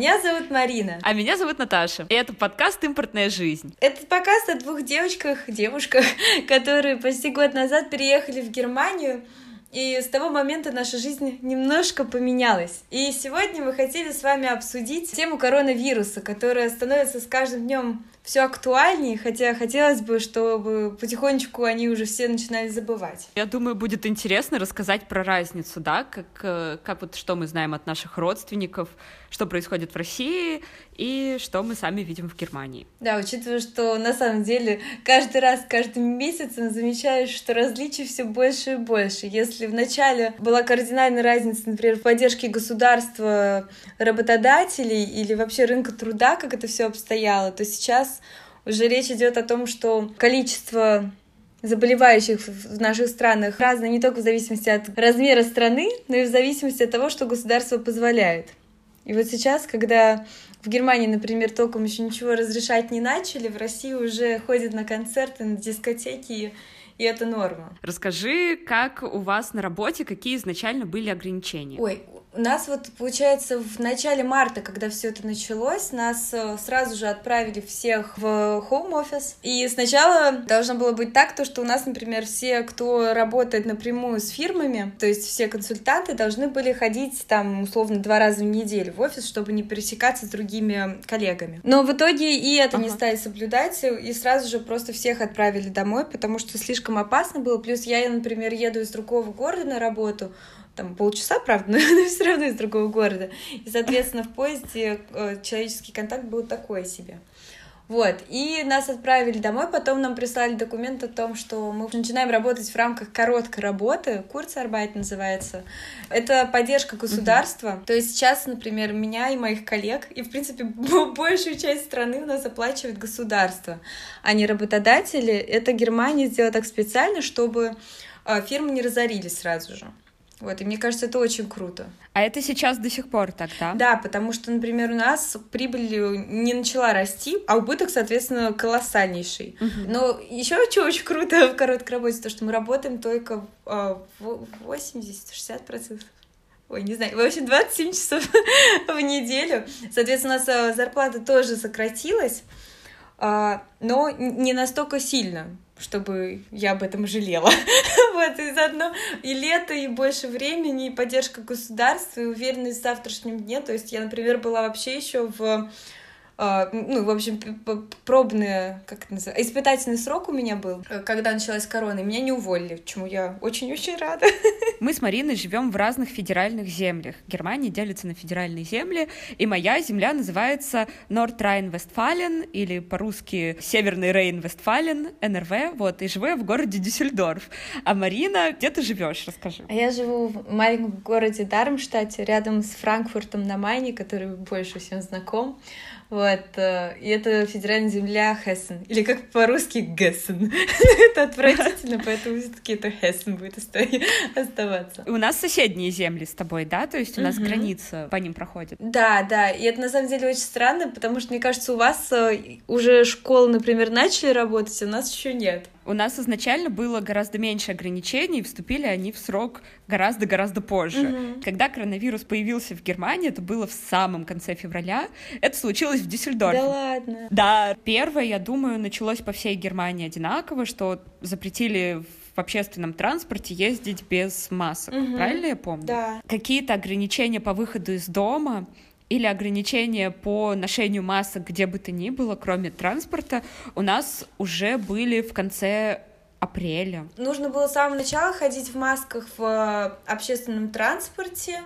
Меня зовут Марина. А меня зовут Наташа. И это подкаст «Импортная жизнь». Это подкаст о двух девочках, девушках, которые почти год назад переехали в Германию и с того момента наша жизнь немножко поменялась. И сегодня мы хотели с вами обсудить тему коронавируса, которая становится с каждым днем все актуальнее, хотя хотелось бы, чтобы потихонечку они уже все начинали забывать. Я думаю, будет интересно рассказать про разницу, да, как, э, как вот что мы знаем от наших родственников, что происходит в России и что мы сами видим в Германии. Да, учитывая, что на самом деле каждый раз, каждым месяцем замечаешь, что различий все больше и больше. Если в начале была кардинальная разница, например, в поддержке государства работодателей или вообще рынка труда, как это все обстояло, то сейчас уже речь идет о том, что количество заболевающих в наших странах разное не только в зависимости от размера страны, но и в зависимости от того, что государство позволяет. И вот сейчас, когда в Германии, например, толком еще ничего разрешать не начали, в России уже ходят на концерты, на дискотеки, и это норма. Расскажи, как у вас на работе, какие изначально были ограничения? Ой, нас вот, получается, в начале марта, когда все это началось, нас э, сразу же отправили всех в home office. И сначала должно было быть так, то, что у нас, например, все, кто работает напрямую с фирмами, то есть все консультанты должны были ходить там, условно, два раза в неделю в офис, чтобы не пересекаться с другими коллегами. Но в итоге и это ага. не стали соблюдать, и сразу же просто всех отправили домой, потому что слишком опасно было. Плюс я, например, еду из другого города на работу, там полчаса, правда, но все равно из другого города. И, соответственно, в поезде э, человеческий контакт был такой себе. Вот, и нас отправили домой, потом нам прислали документ о том, что мы начинаем работать в рамках короткой работы, Курсарбайт называется. Это поддержка государства. Mm-hmm. То есть сейчас, например, меня и моих коллег, и, в принципе, большую часть страны у нас оплачивает государство, а не работодатели. Это Германия сделала так специально, чтобы э, фирмы не разорились сразу же. Вот, и мне кажется, это очень круто. А это сейчас до сих пор так, да? Да, потому что, например, у нас прибыль не начала расти, а убыток, соответственно, колоссальнейший. Угу. Но еще что очень круто в короткой работе, то, что мы работаем только а, 80-60%. Ой, не знаю, в общем, 27 часов в неделю. Соответственно, у нас а, зарплата тоже сократилась, а, но не настолько сильно чтобы я об этом жалела. вот, и заодно и лето, и больше времени, и поддержка государства, и уверенность в завтрашнем дне. То есть я, например, была вообще еще в ну, в общем, пробный, как это называется, испытательный срок у меня был, э, когда началась корона, и меня не уволили, чему я очень-очень рада. Мы с Мариной живем в разных федеральных землях. Германия делится на федеральные земли, и моя земля называется Норд-Райн-Вестфален, или по-русски Северный Рейн-Вестфален, НРВ, вот, и живу я в городе Дюссельдорф. А Марина, где ты живешь, расскажи. А я живу в маленьком городе Дармштадте, рядом с Франкфуртом на Майне, который больше всем знаком. Вот. Э, и это федеральная земля Хессен. Или как по-русски Гессен. это отвратительно, поэтому все-таки это Хессен будет оставаться. У нас соседние земли с тобой, да? То есть у нас граница по ним проходит. Да, да. И это на самом деле очень странно, потому что, мне кажется, у вас э, уже школы, например, начали работать, а у нас еще нет. У нас изначально было гораздо меньше ограничений, вступили они в срок гораздо-гораздо позже. Mm-hmm. Когда коронавирус появился в Германии, это было в самом конце февраля, это случилось в Дюссельдорфе. Да ладно? Да, первое, я думаю, началось по всей Германии одинаково, что запретили в общественном транспорте ездить без масок. Угу. Правильно я помню? Да. Какие-то ограничения по выходу из дома или ограничения по ношению масок где бы то ни было, кроме транспорта, у нас уже были в конце апреля. Нужно было с самого начала ходить в масках в общественном транспорте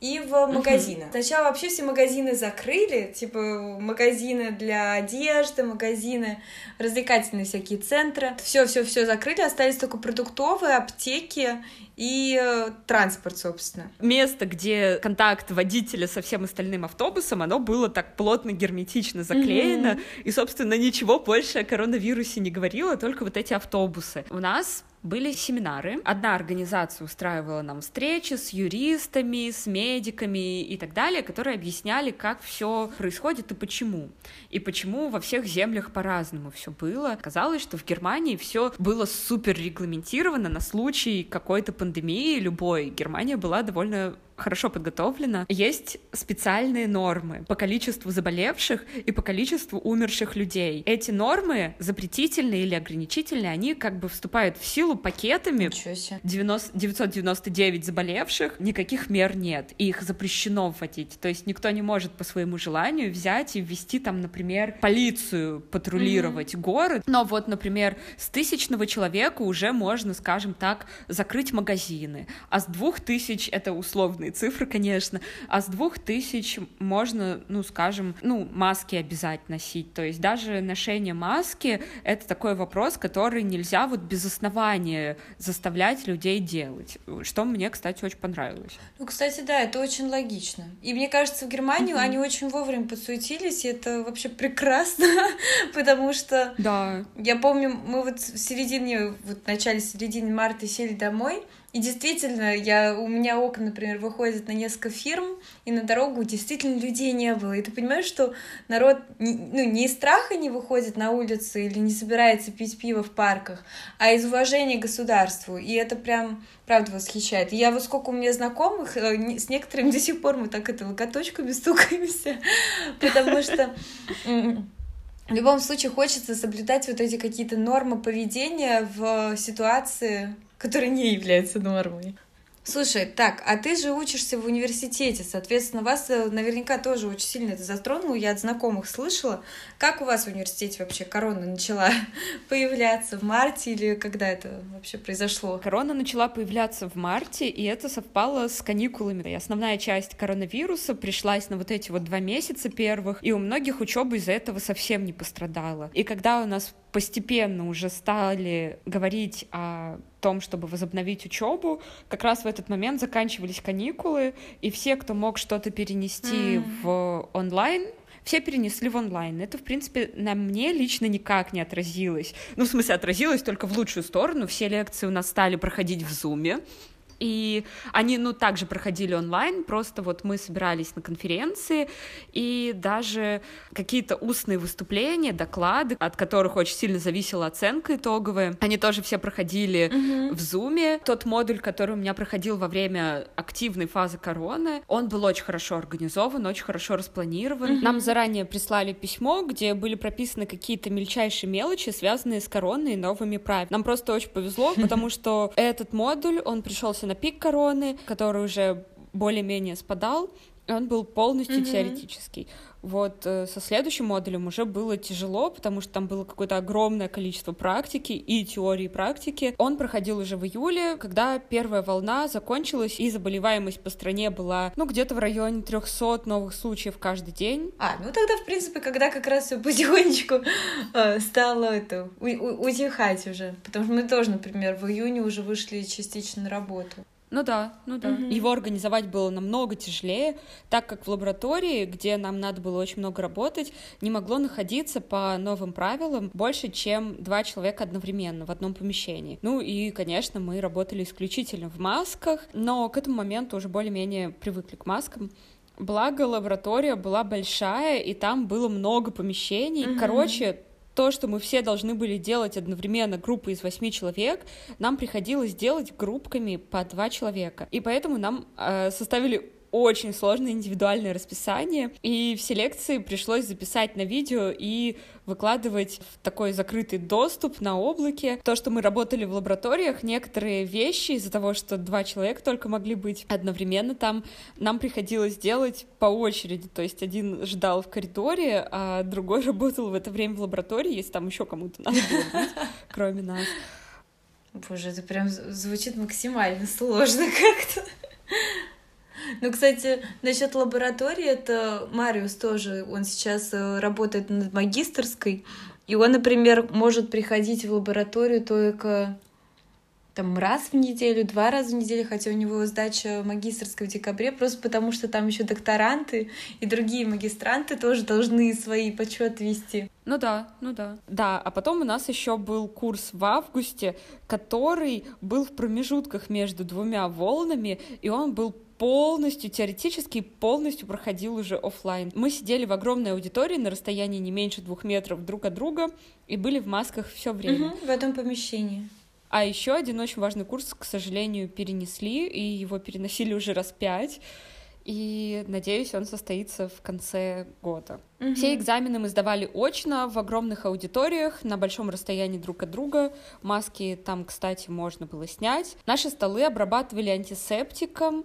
и в магазины. Uh-huh. Сначала вообще все магазины закрыли, типа магазины для одежды, магазины, развлекательные всякие центры. Все-все-все закрыли, остались только продуктовые, аптеки и э, транспорт, собственно. Место, где контакт водителя со всем остальным автобусом, оно было так плотно, герметично заклеено, mm-hmm. и, собственно, ничего больше о коронавирусе не говорило, только вот эти автобусы. У нас были семинары. Одна организация устраивала нам встречи с юристами, с медиками и так далее, которые объясняли, как все происходит и почему. И почему во всех землях по-разному все было. Казалось, что в Германии все было супер регламентировано на случай какой-то пандемии любой. Германия была довольно хорошо подготовлено. Есть специальные нормы по количеству заболевших и по количеству умерших людей. Эти нормы запретительные или ограничительные, они как бы вступают в силу пакетами. 90, 999 заболевших, никаких мер нет, и их запрещено вводить. То есть никто не может по своему желанию взять и ввести там, например, полицию патрулировать mm-hmm. город. Но вот, например, с тысячного человека уже можно, скажем так, закрыть магазины, а с двух тысяч, это условные цифры, конечно, а с двух тысяч можно, ну, скажем, ну, маски обязать носить. То есть даже ношение маски — это такой вопрос, который нельзя вот без основания заставлять людей делать, что мне, кстати, очень понравилось. Ну, кстати, да, это очень логично. И мне кажется, в Германию mm-hmm. они очень вовремя подсуетились, и это вообще прекрасно, потому что да. я помню, мы вот в середине, вот в начале середины марта сели домой, и действительно, я, у меня окна, например, выходят на несколько фирм, и на дорогу действительно людей не было. И ты понимаешь, что народ ну, не из страха не выходит на улицу или не собирается пить пиво в парках, а из уважения к государству. И это прям, правда, восхищает. И я вот сколько у меня знакомых, э, с некоторыми до сих пор мы так это локоточками стукаемся, потому что в любом случае хочется соблюдать вот эти какие-то нормы поведения в ситуации которые не являются нормой. Слушай, так, а ты же учишься в университете, соответственно, вас э, наверняка тоже очень сильно это затронуло, я от знакомых слышала. Как у вас в университете вообще корона начала появляться в марте или когда это вообще произошло? Корона начала появляться в марте, и это совпало с каникулами. И основная часть коронавируса пришлась на вот эти вот два месяца первых, и у многих учеба из-за этого совсем не пострадала. И когда у нас постепенно уже стали говорить о том, чтобы возобновить учебу, как раз в этот момент заканчивались каникулы, и все, кто мог что-то перенести mm. в онлайн, все перенесли в онлайн. Это, в принципе, на мне лично никак не отразилось. Ну, в смысле, отразилось только в лучшую сторону. Все лекции у нас стали проходить в Зуме. И они, ну, также проходили онлайн, просто вот мы собирались на конференции, и даже какие-то устные выступления, доклады, от которых очень сильно зависела оценка итоговая, они тоже все проходили mm-hmm. в Зуме. Тот модуль, который у меня проходил во время активной фазы короны, он был очень хорошо организован, очень хорошо распланирован. Mm-hmm. Нам заранее прислали письмо, где были прописаны какие-то мельчайшие мелочи, связанные с короной и новыми правилами. Нам просто очень повезло, потому что этот модуль, он пришелся на пик короны, который уже более-менее спадал, он был полностью mm-hmm. теоретический. Вот э, со следующим модулем уже было тяжело, потому что там было какое-то огромное количество практики и теории практики. Он проходил уже в июле, когда первая волна закончилась, и заболеваемость по стране была, ну, где-то в районе 300 новых случаев каждый день. А, ну тогда, в принципе, когда как раз все потихонечку э, стало это, у- у- утихать уже. Потому что мы тоже, например, в июне уже вышли частично на работу. Ну да, ну да. Угу. Его организовать было намного тяжелее, так как в лаборатории, где нам надо было очень много работать, не могло находиться по новым правилам больше, чем два человека одновременно в одном помещении. Ну и, конечно, мы работали исключительно в масках, но к этому моменту уже более-менее привыкли к маскам. Благо, лаборатория была большая, и там было много помещений. Угу. Короче, то, что мы все должны были делать одновременно группы из восьми человек, нам приходилось делать группками по два человека. И поэтому нам э, составили очень сложное индивидуальное расписание, и все лекции пришлось записать на видео и выкладывать в такой закрытый доступ на облаке. То, что мы работали в лабораториях, некоторые вещи из-за того, что два человека только могли быть одновременно там, нам приходилось делать по очереди. То есть один ждал в коридоре, а другой работал в это время в лаборатории, если там еще кому-то надо было быть, кроме нас. Боже, это прям звучит максимально сложно как-то. Ну, кстати, насчет лаборатории, это Мариус тоже, он сейчас э, работает над магистрской, и он, например, может приходить в лабораторию только там раз в неделю, два раза в неделю, хотя у него сдача магистрской в декабре, просто потому что там еще докторанты и другие магистранты тоже должны свои почет вести. Ну да, ну да. Да, а потом у нас еще был курс в августе, который был в промежутках между двумя волнами, и он был полностью теоретически полностью проходил уже офлайн. Мы сидели в огромной аудитории на расстоянии не меньше двух метров друг от друга и были в масках все время. Угу, в этом помещении. А еще один очень важный курс, к сожалению, перенесли, и его переносили уже раз пять. И надеюсь, он состоится в конце года. Угу. Все экзамены мы сдавали очно в огромных аудиториях на большом расстоянии друг от друга. Маски там, кстати, можно было снять. Наши столы обрабатывали антисептиком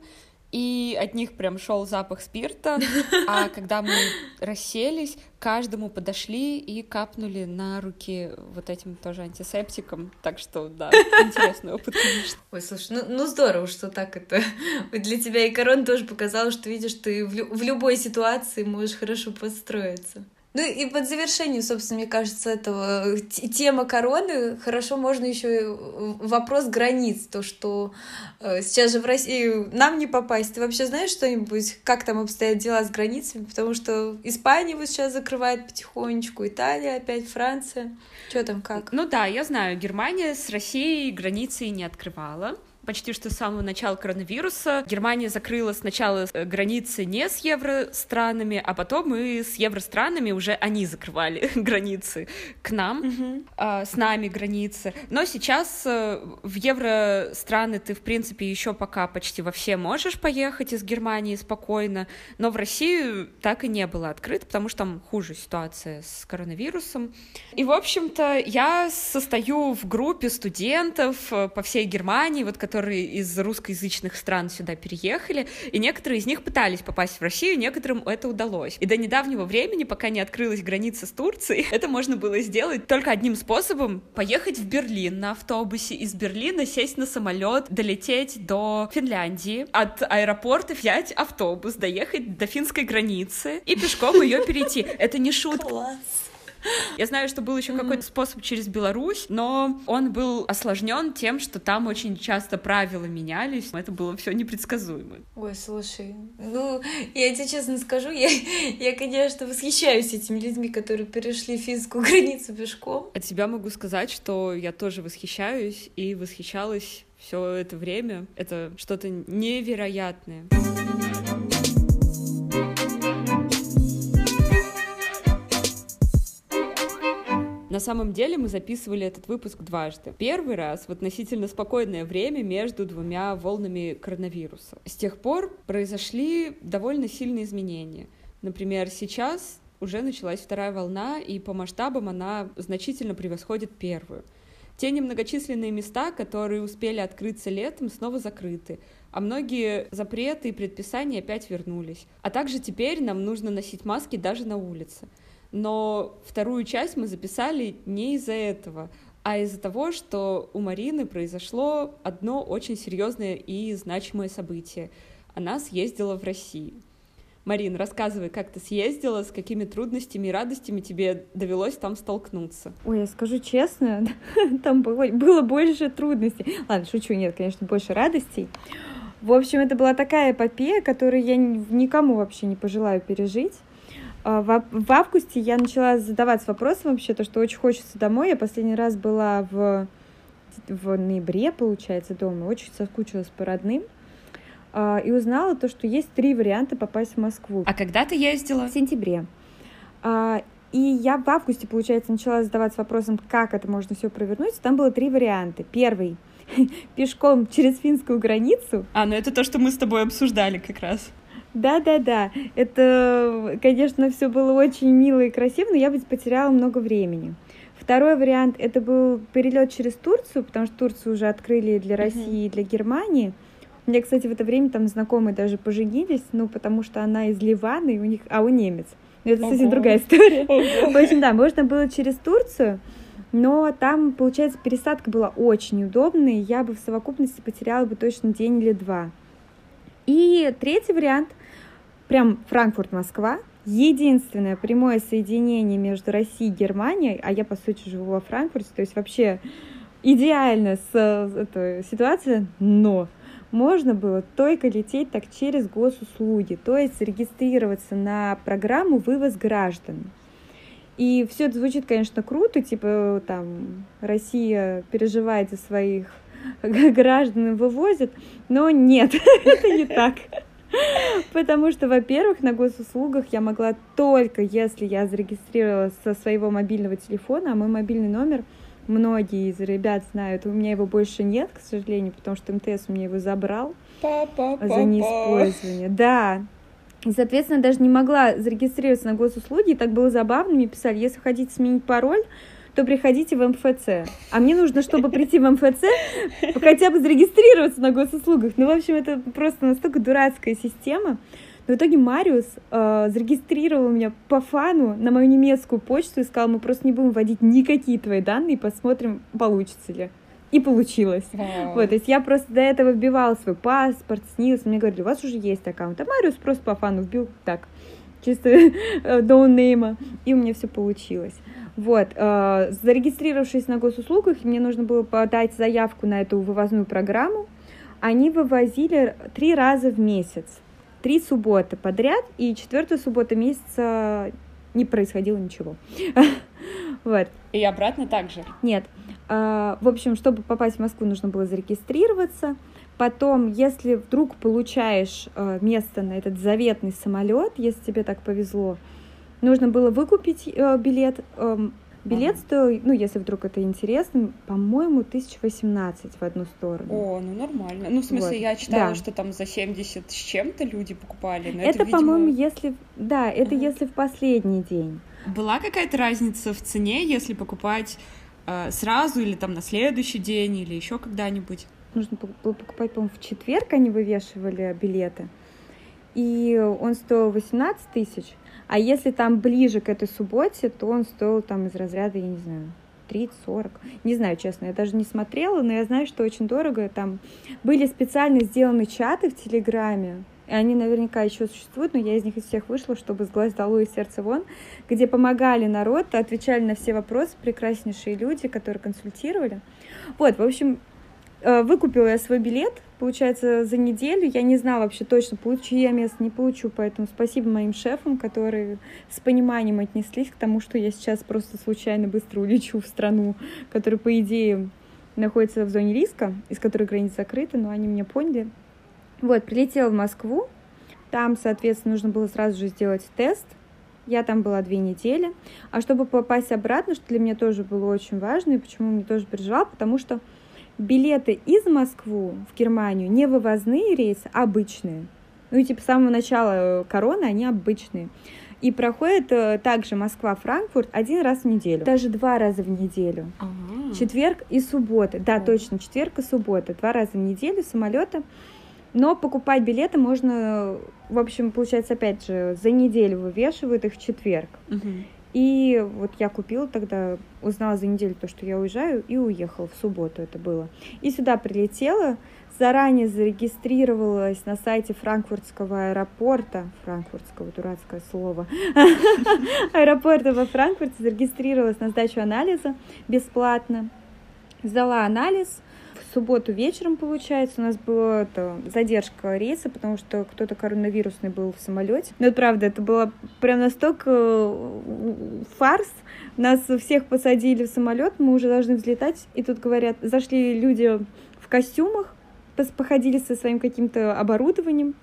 и от них прям шел запах спирта. А когда мы расселись, каждому подошли и капнули на руки вот этим тоже антисептиком. Так что, да, интересный опыт, конечно. Ой, слушай, ну, ну здорово, что так это для тебя и корона тоже показала, что видишь, ты в, лю- в любой ситуации можешь хорошо подстроиться. Ну и под завершение, собственно, мне кажется, этого тема короны хорошо можно еще вопрос границ, то, что э, сейчас же в Россию нам не попасть. Ты вообще знаешь что-нибудь, как там обстоят дела с границами? Потому что Испания вот сейчас закрывает потихонечку, Италия опять, Франция. Что там как? Ну да, я знаю, Германия с Россией границы не открывала почти что с самого начала коронавируса. Германия закрыла сначала э, границы не с евространами, а потом и с евространами уже они закрывали границы к нам, mm-hmm. а, с нами границы. Но сейчас э, в евространы ты, в принципе, еще пока почти во все можешь поехать из Германии спокойно, но в Россию так и не было открыто, потому что там хуже ситуация с коронавирусом. И, в общем-то, я состою в группе студентов э, по всей Германии, вот, которые из русскоязычных стран сюда переехали, и некоторые из них пытались попасть в Россию, некоторым это удалось. И до недавнего времени, пока не открылась граница с Турцией, это можно было сделать только одним способом — поехать в Берлин на автобусе, из Берлина сесть на самолет, долететь до Финляндии, от аэропорта взять автобус, доехать до финской границы и пешком ее перейти. Это не шутка. Класс. Я знаю, что был еще mm-hmm. какой-то способ через Беларусь, но он был осложнен тем, что там очень часто правила менялись. Это было все непредсказуемо. Ой, слушай, ну, я тебе честно скажу, я, я, конечно, восхищаюсь этими людьми, которые перешли финскую границу пешком. От себя могу сказать, что я тоже восхищаюсь и восхищалась все это время. Это что-то невероятное. На самом деле мы записывали этот выпуск дважды. Первый раз в относительно спокойное время между двумя волнами коронавируса. С тех пор произошли довольно сильные изменения. Например, сейчас уже началась вторая волна, и по масштабам она значительно превосходит первую. Те немногочисленные места, которые успели открыться летом, снова закрыты, а многие запреты и предписания опять вернулись. А также теперь нам нужно носить маски даже на улице но вторую часть мы записали не из-за этого, а из-за того, что у Марины произошло одно очень серьезное и значимое событие. Она съездила в Россию. Марин, рассказывай, как ты съездила, с какими трудностями и радостями тебе довелось там столкнуться. Ой, я скажу честно, там было, было больше трудностей. Ладно, шучу, нет, конечно, больше радостей. В общем, это была такая эпопея, которую я никому вообще не пожелаю пережить. А, в августе я начала задаваться вопросом вообще, то, что очень хочется домой. Я последний раз была в, в ноябре, получается, дома. Очень соскучилась по родным. А, и узнала то, что есть три варианта попасть в Москву. А когда ты ездила? В сентябре. А, и я в августе, получается, начала задаваться вопросом, как это можно все провернуть. Там было три варианта. Первый пешком через финскую границу. А, ну это то, что мы с тобой обсуждали как раз. Да-да-да, это, конечно, все было очень мило и красиво, но я бы потеряла много времени. Второй вариант это был перелет через Турцию, потому что Турцию уже открыли для России и для Германии. У меня, кстати, в это время там знакомые даже поженились, ну, потому что она из Ливана, и у них, а у немец. Но это совсем другая история. В общем, да, можно было через Турцию, но там, получается, пересадка была очень неудобная, и я бы в совокупности потеряла бы точно день или два. И третий вариант — прям Франкфурт-Москва, единственное прямое соединение между Россией и Германией, а я, по сути, живу во Франкфурте, то есть вообще идеально с, эта ситуация, но можно было только лететь так через госуслуги, то есть регистрироваться на программу «Вывоз граждан». И все это звучит, конечно, круто, типа там Россия переживает за своих граждан и вывозит, но нет, это не так. Потому что, во-первых, на госуслугах я могла только, если я зарегистрировалась со своего мобильного телефона, а мой мобильный номер многие из ребят знают. У меня его больше нет, к сожалению, потому что МТС у меня его забрал за неиспользование. Да. И, соответственно, даже не могла зарегистрироваться на госуслуги. И так было забавно. Мне писали, если хотите сменить пароль, то приходите в МФЦ. А мне нужно, чтобы прийти в МФЦ, хотя бы зарегистрироваться на госуслугах. Ну, в общем, это просто настолько дурацкая система. Но в итоге Мариус э, зарегистрировал меня по фану на мою немецкую почту и сказал, мы просто не будем вводить никакие твои данные, посмотрим, получится ли. И получилось. Вау. Вот, то есть я просто до этого вбивала свой паспорт, снился, мне говорили, у вас уже есть аккаунт. А Мариус просто по фану вбил так, чисто э, ноунейма, и у меня все получилось. Вот, э, зарегистрировавшись на госуслугах, мне нужно было подать заявку на эту вывозную программу. Они вывозили три раза в месяц, три субботы подряд, и четвертую субботу месяца не происходило ничего. Вот. И обратно также. Нет. А, В общем, чтобы попасть в Москву, нужно было зарегистрироваться. Потом, если вдруг получаешь э, место на этот заветный самолет, если тебе так повезло, нужно было выкупить э, билет. Эм, Билет стоил, ну, если вдруг это интересно, по-моему, 1018 в одну сторону. О, ну нормально. Ну, в смысле, Вот, я читала, да. что там за 70 с чем-то люди покупали. Но это, это, видимо, по-моему, если... Да, это Ага. если в последний день. Была какая-то разница в цене, если покупать э, сразу или там на следующий день или еще когда-нибудь? Нужно было покупать, по-моему, в четверг они вывешивали билеты. И он стоил 18 тысяч. А если там ближе к этой субботе, то он стоил там из разряда, я не знаю, 30-40. Не знаю, честно, я даже не смотрела, но я знаю, что очень дорого. Там были специально сделаны чаты в Телеграме, и они наверняка еще существуют, но я из них из всех вышла, чтобы с глаз долой и сердца вон, где помогали народ, отвечали на все вопросы, прекраснейшие люди, которые консультировали. Вот, в общем, выкупила я свой билет, получается, за неделю. Я не знала вообще точно, получу я место, не получу, поэтому спасибо моим шефам, которые с пониманием отнеслись к тому, что я сейчас просто случайно быстро улечу в страну, которая, по идее, находится в зоне риска, из которой границы закрыты, но они меня поняли. Вот, прилетела в Москву, там, соответственно, нужно было сразу же сделать тест, я там была две недели. А чтобы попасть обратно, что для меня тоже было очень важно, и почему мне тоже переживала, потому что билеты из Москвы в Германию не вывозные рейсы, а обычные. Ну и типа с самого начала э, короны они обычные. И проходит э, также Москва-Франкфурт один раз в неделю. Даже два раза в неделю. Ага. Четверг и суббота. Да, О. точно, четверг и суббота. Два раза в неделю самолеты. Но покупать билеты можно, в общем, получается, опять же, за неделю вывешивают их в четверг. Мгм. И вот я купила тогда, узнала за неделю то, что я уезжаю, и уехала. В субботу это было. И сюда прилетела, заранее зарегистрировалась на сайте франкфуртского аэропорта, франкфуртского, дурацкое слово, аэропорта во Франкфурте, зарегистрировалась на сдачу анализа бесплатно, сдала анализ, в субботу вечером, получается, у нас была это, задержка рейса, потому что кто-то коронавирусный был в самолете. Но это правда, это было прям настолько э, фарс. Нас всех посадили в самолет, мы уже должны взлетать, и тут говорят, зашли люди в костюмах, походили со своим каким-то оборудованием,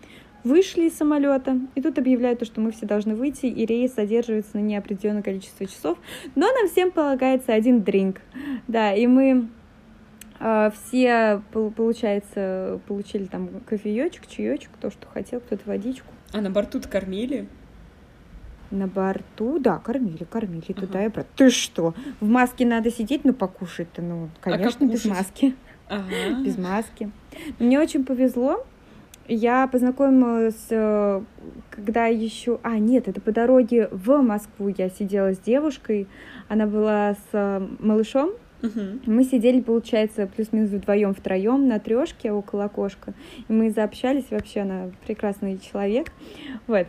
вышли из самолета, и тут объявляют, то, что мы все должны выйти, и рейс задерживается на неопределенное количество часов, но нам всем полагается один дринк. Да, и мы все, пол- получается, получили там кофеечек, чаечек, кто что хотел, кто-то водичку. А на борту кормили? На борту, да, кормили, кормили туда Ага. и обратно. Ты что? В маске надо сидеть, ну покушать-то, ну, конечно, без кушать? маски. Ага. Без маски. Мне очень повезло. Я познакомилась, когда еще... А, нет, это по дороге в Москву я сидела с девушкой. Она была с э, малышом. Мгм. Мы сидели, получается, плюс-минус вдвоем, втроем на трешке около окошка. И мы заобщались, вообще она прекрасный человек. Вот.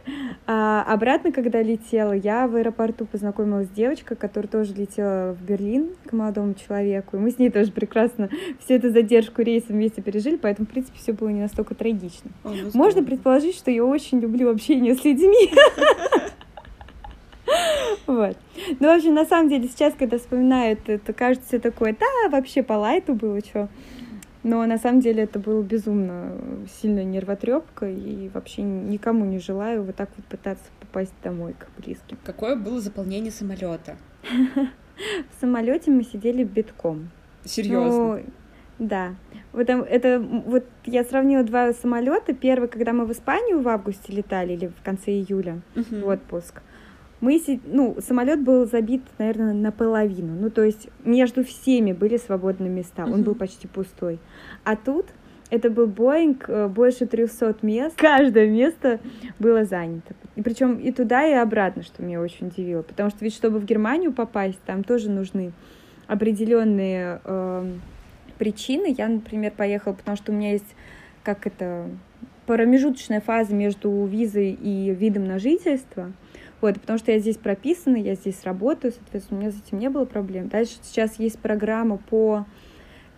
А обратно, когда летела, я в аэропорту познакомилась с девочкой, которая тоже летела в Берлин к молодому человеку. И мы с ней тоже прекрасно всю эту задержку рейса вместе пережили, поэтому, в принципе, все было не настолько трагично. О, ну Можно предположить, что я очень люблю общение с людьми. Вот. Ну, в общем, на самом деле, сейчас, когда вспоминаю, это, это кажется все такое, да, вообще по лайту было что. Но на самом деле это было безумно сильная нервотрепка, и вообще никому не желаю вот так вот пытаться попасть домой к близким. Какое было заполнение самолета? В самолете мы сидели битком. Серьезно? Ну, да. Вот, там- это, вот я сравнила два самолета. Первый, когда мы в Испанию в августе летали, или в конце июля, Мгм. в отпуск. Мы, си- ну, самолет был забит, наверное, наполовину. Ну, то есть между всеми были свободные места. Он был почти пустой. А тут это был Боинг, э, больше 300 мест. Каждое место было занято. И причем и туда, и обратно, что меня очень удивило. Потому что ведь, чтобы в Германию попасть, там тоже нужны определенные эм, причины. Я, например, поехала, потому что у меня есть, как это, промежуточная фаза между визой и видом на жительство. Вот, потому что я здесь прописана, я здесь работаю, соответственно, у меня с этим не было проблем. Дальше сейчас есть программа по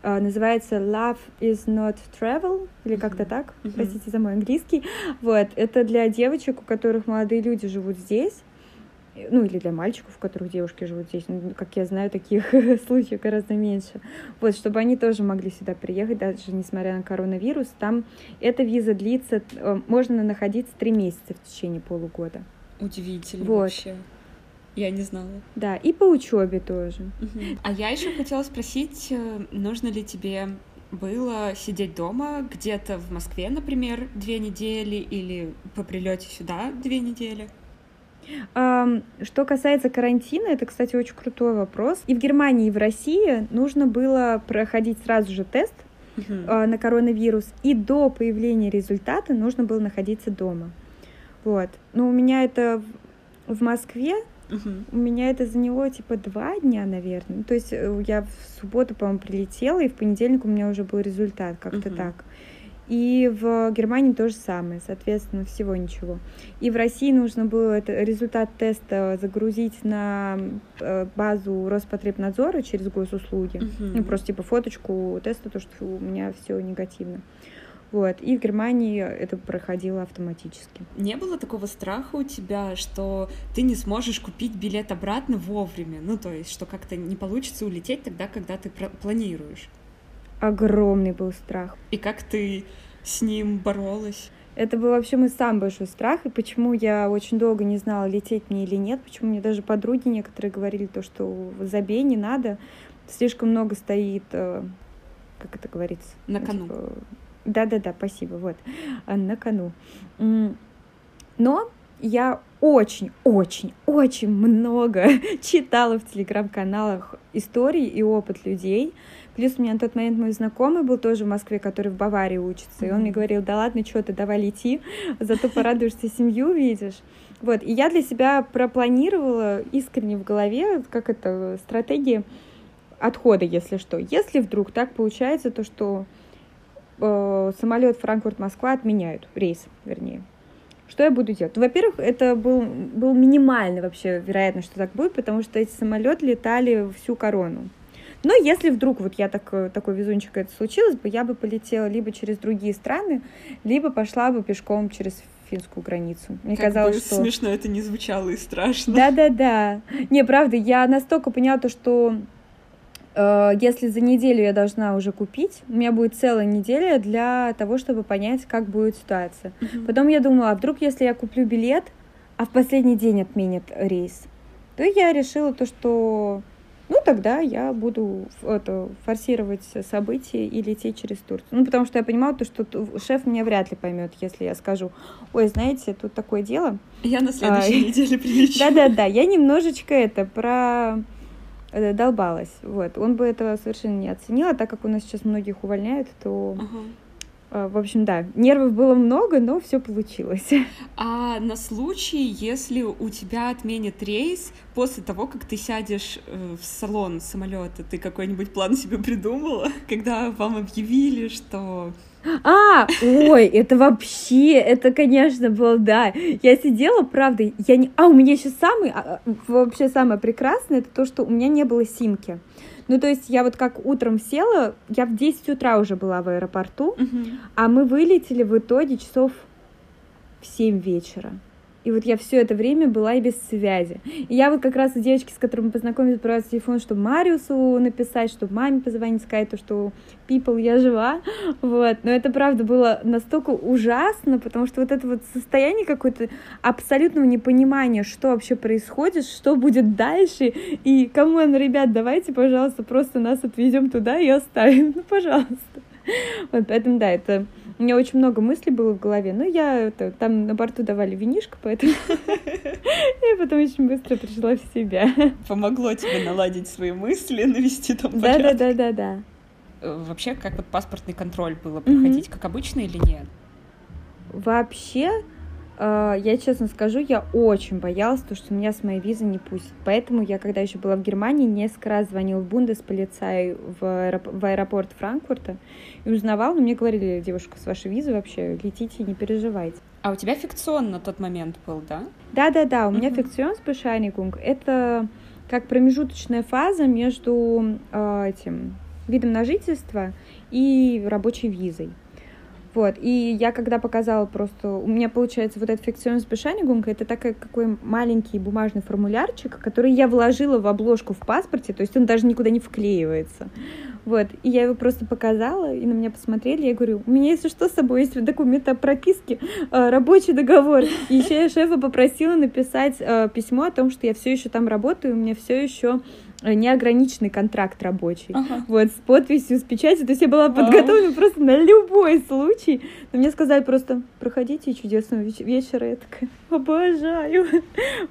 э, называется Love is not travel, или как-то так, Мгм. простите за мой английский. Вот, это для девочек, у которых молодые люди живут здесь, ну, или для мальчиков, у которых девушки живут здесь. Ну, как я знаю, таких случаев гораздо меньше. Вот, чтобы они тоже могли сюда приехать, даже несмотря на коронавирус. Там эта виза длится, э, можно находиться три месяца в течение полугода. Удивительно Вот. вообще. Я не знала. Да, и по учебе тоже. А я еще хотела спросить, э, нужно ли тебе было сидеть дома где-то в Москве, например, две недели или по прилете сюда две недели? Что касается карантина, это, кстати, очень крутой вопрос. И в Германии, и в России нужно было проходить сразу же тест э, на коронавирус, и до появления результата нужно было находиться дома. Вот. Но у меня это в- Москве, Мгм. у меня это заняло типа два дня, наверное. Ну, То есть э, я в субботу, по-моему, прилетела, и в понедельник у меня уже был результат, как-то Мгм. так. И в Германии то же самое, соответственно, всего ничего. И в России нужно было это, результат теста загрузить на э, базу Роспотребнадзора через госуслуги. Мгм. Ну, просто типа фоточку теста, то, что у меня все негативно. Вот. И в Германии это проходило автоматически. Не было такого страха у тебя, что ты не сможешь купить билет обратно вовремя? Ну, то есть, что как-то не получится улететь тогда, когда ты планируешь? Огромный был страх. И как ты с ним боролась? Это был вообще мой самый большой страх, и почему я очень долго не знала, лететь мне или нет, почему мне даже подруги некоторые говорили то, что забей, не надо, слишком много стоит, э, как это говорится? На Ну, кону. типа, Да-да-да, спасибо, вот, а, на кону. Но я очень-очень-очень много читала в телеграм-каналах историй и опыт людей. Плюс у меня на тот момент мой знакомый был тоже в Москве, который в Баварии учится. И он мне говорил, да ладно, что ты, давай лети, зато порадуешься, семью увидишь. Вот, и я для себя пропланировала искренне в голове, как это, стратегия отхода, если что. Если вдруг так получается, то что э, самолет Франкфурт-Москва отменяют, рейс, вернее. Что я буду делать? Ну, во-первых, это был, был минимальный вообще вероятность, что так будет, потому что эти самолеты летали всю корону. Но если вдруг вот я так, такой везунчик это случилось бы, я бы полетела либо через другие страны, либо пошла бы пешком через финскую границу. Мне Как казалось, бы что... смешно это не звучало и страшно. Да-да-да. Не, правда, я настолько поняла то, что если за неделю я должна уже купить, у меня будет целая неделя для того, чтобы понять, как будет ситуация. Мгм. Потом я думала, а вдруг если я куплю билет, а в последний день отменят рейс, то я решила то, что ну тогда я буду это, форсировать события и лететь через Турцию. Ну, потому что я понимала, то, что шеф меня вряд ли поймет, если я скажу, ой, знаете, тут такое дело, Я на следующей Ай. неделе прилечу. да-да-да, я немножечко это про э, долбалась. Вот. Он бы этого совершенно не оценил, а так как у нас сейчас многих увольняют, то, Ага. Э, в общем, да, нервов было много, но все получилось. А на случай, если у тебя отменят рейс после того, как ты сядешь э, в салон самолета, ты какой-нибудь план себе придумала, когда вам объявили, что А, ой, это вообще, это, конечно, было, да. Я сидела, правда, я не... А, у меня еще самый, а, а, вообще самое прекрасное, это то, что у меня не было симки. Ну, то есть я вот как утром села, я в 10 утра уже была в аэропорту, Мгм. а мы вылетели в итоге часов в 7 вечера. И вот я все это время была и без связи. И я вот как раз у девочки, с которой мы познакомились, брала телефон, чтобы Мариусу написать, чтобы маме позвонить, сказать, то, что people, я жива. Вот. Но это правда было настолько ужасно, потому что вот это вот состояние какое-то абсолютного непонимания, что вообще происходит, что будет дальше. И, come on, ребят, давайте, пожалуйста, просто нас отвезем туда и оставим. Ну, пожалуйста. Вот, поэтому, да, это у меня очень много мыслей было в голове, но я это, там на борту давали винишко, поэтому я потом очень быстро пришла в себя. Помогло тебе наладить свои мысли, навести там порядок. Да, да, да, да, да. Вообще, как вот паспортный контроль было проходить, как обычно или нет? Вообще, я честно скажу, я очень боялась, то, что меня с моей визы не пустят. Поэтому я, когда еще была в Германии, несколько раз звонил в Бундесполицай в, аэроп... в аэропорт Франкфурта и узнавал, но мне говорили, девушка, с вашей визы вообще летите, не переживайте. А у тебя фикцион на тот момент был, да? Да-да-да, у меня uh-huh. фикцион с Это как промежуточная фаза между э, этим видом на жительство и рабочей визой. Вот, и я когда показала просто, у меня получается вот эта фикционность Bescheinigung, это такой какой маленький бумажный формулярчик, который я вложила в обложку в паспорте, то есть он даже никуда не вклеивается. Вот, и я его просто показала, и на меня посмотрели, я говорю, у меня, если что, с собой есть документы о прописке, э, рабочий договор. И еще я шефа попросила написать э, письмо о том, что я все еще там работаю, у меня все еще неограниченный контракт рабочий. Ага. Вот, с подписью, с печатью. То есть я была подготовлена ага. просто на любой случай. Но мне сказали просто, проходите чудесного вечера. Я такая, обожаю.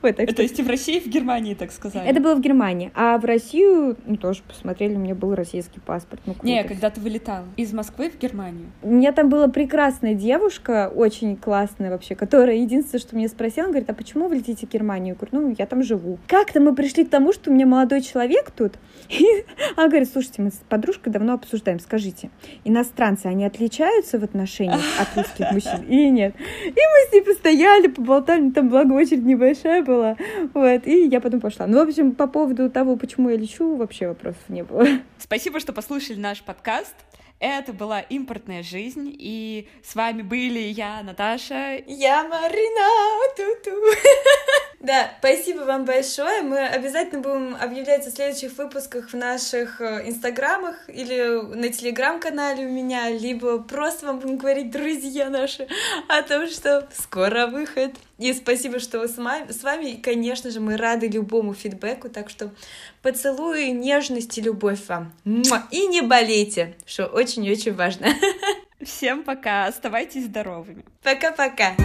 Вот, так То есть и в России, и в Германии, так сказать? Это было в Германии. А в Россию, ну, тоже посмотрели, у меня был российский паспорт. Ну, Не, когда ты вылетала из Москвы в Германию. У меня там была прекрасная девушка, очень классная вообще, которая единственное, что мне спросила, она говорит, а почему вы летите в Германию? Я говорю, ну, я там живу. Как-то мы пришли к тому, что у меня молодой человек человек тут. И она говорит, слушайте, мы с подружкой давно обсуждаем, скажите, иностранцы, они отличаются в отношениях от русских мужчин или нет? И мы с ней постояли, поболтали, там, благо, очередь небольшая была, вот, и я потом пошла. Ну, в общем, по поводу того, почему я лечу, вообще вопросов не было. Спасибо, что послушали наш подкаст. Это была импортная жизнь, и с вами были я, Наташа. Я Марина. Ту-ту. Да, спасибо вам большое. Мы обязательно будем объявлять о следующих выпусках в наших э, инстаграмах или на телеграм-канале у меня, либо просто вам будем говорить, друзья наши, о том, что скоро выход. И спасибо, что вы с вами. И, конечно же, мы рады любому фидбэку, так что поцелуи, нежность и любовь вам. И не болейте, что очень-очень важно. Всем пока, оставайтесь здоровыми. Пока-пока.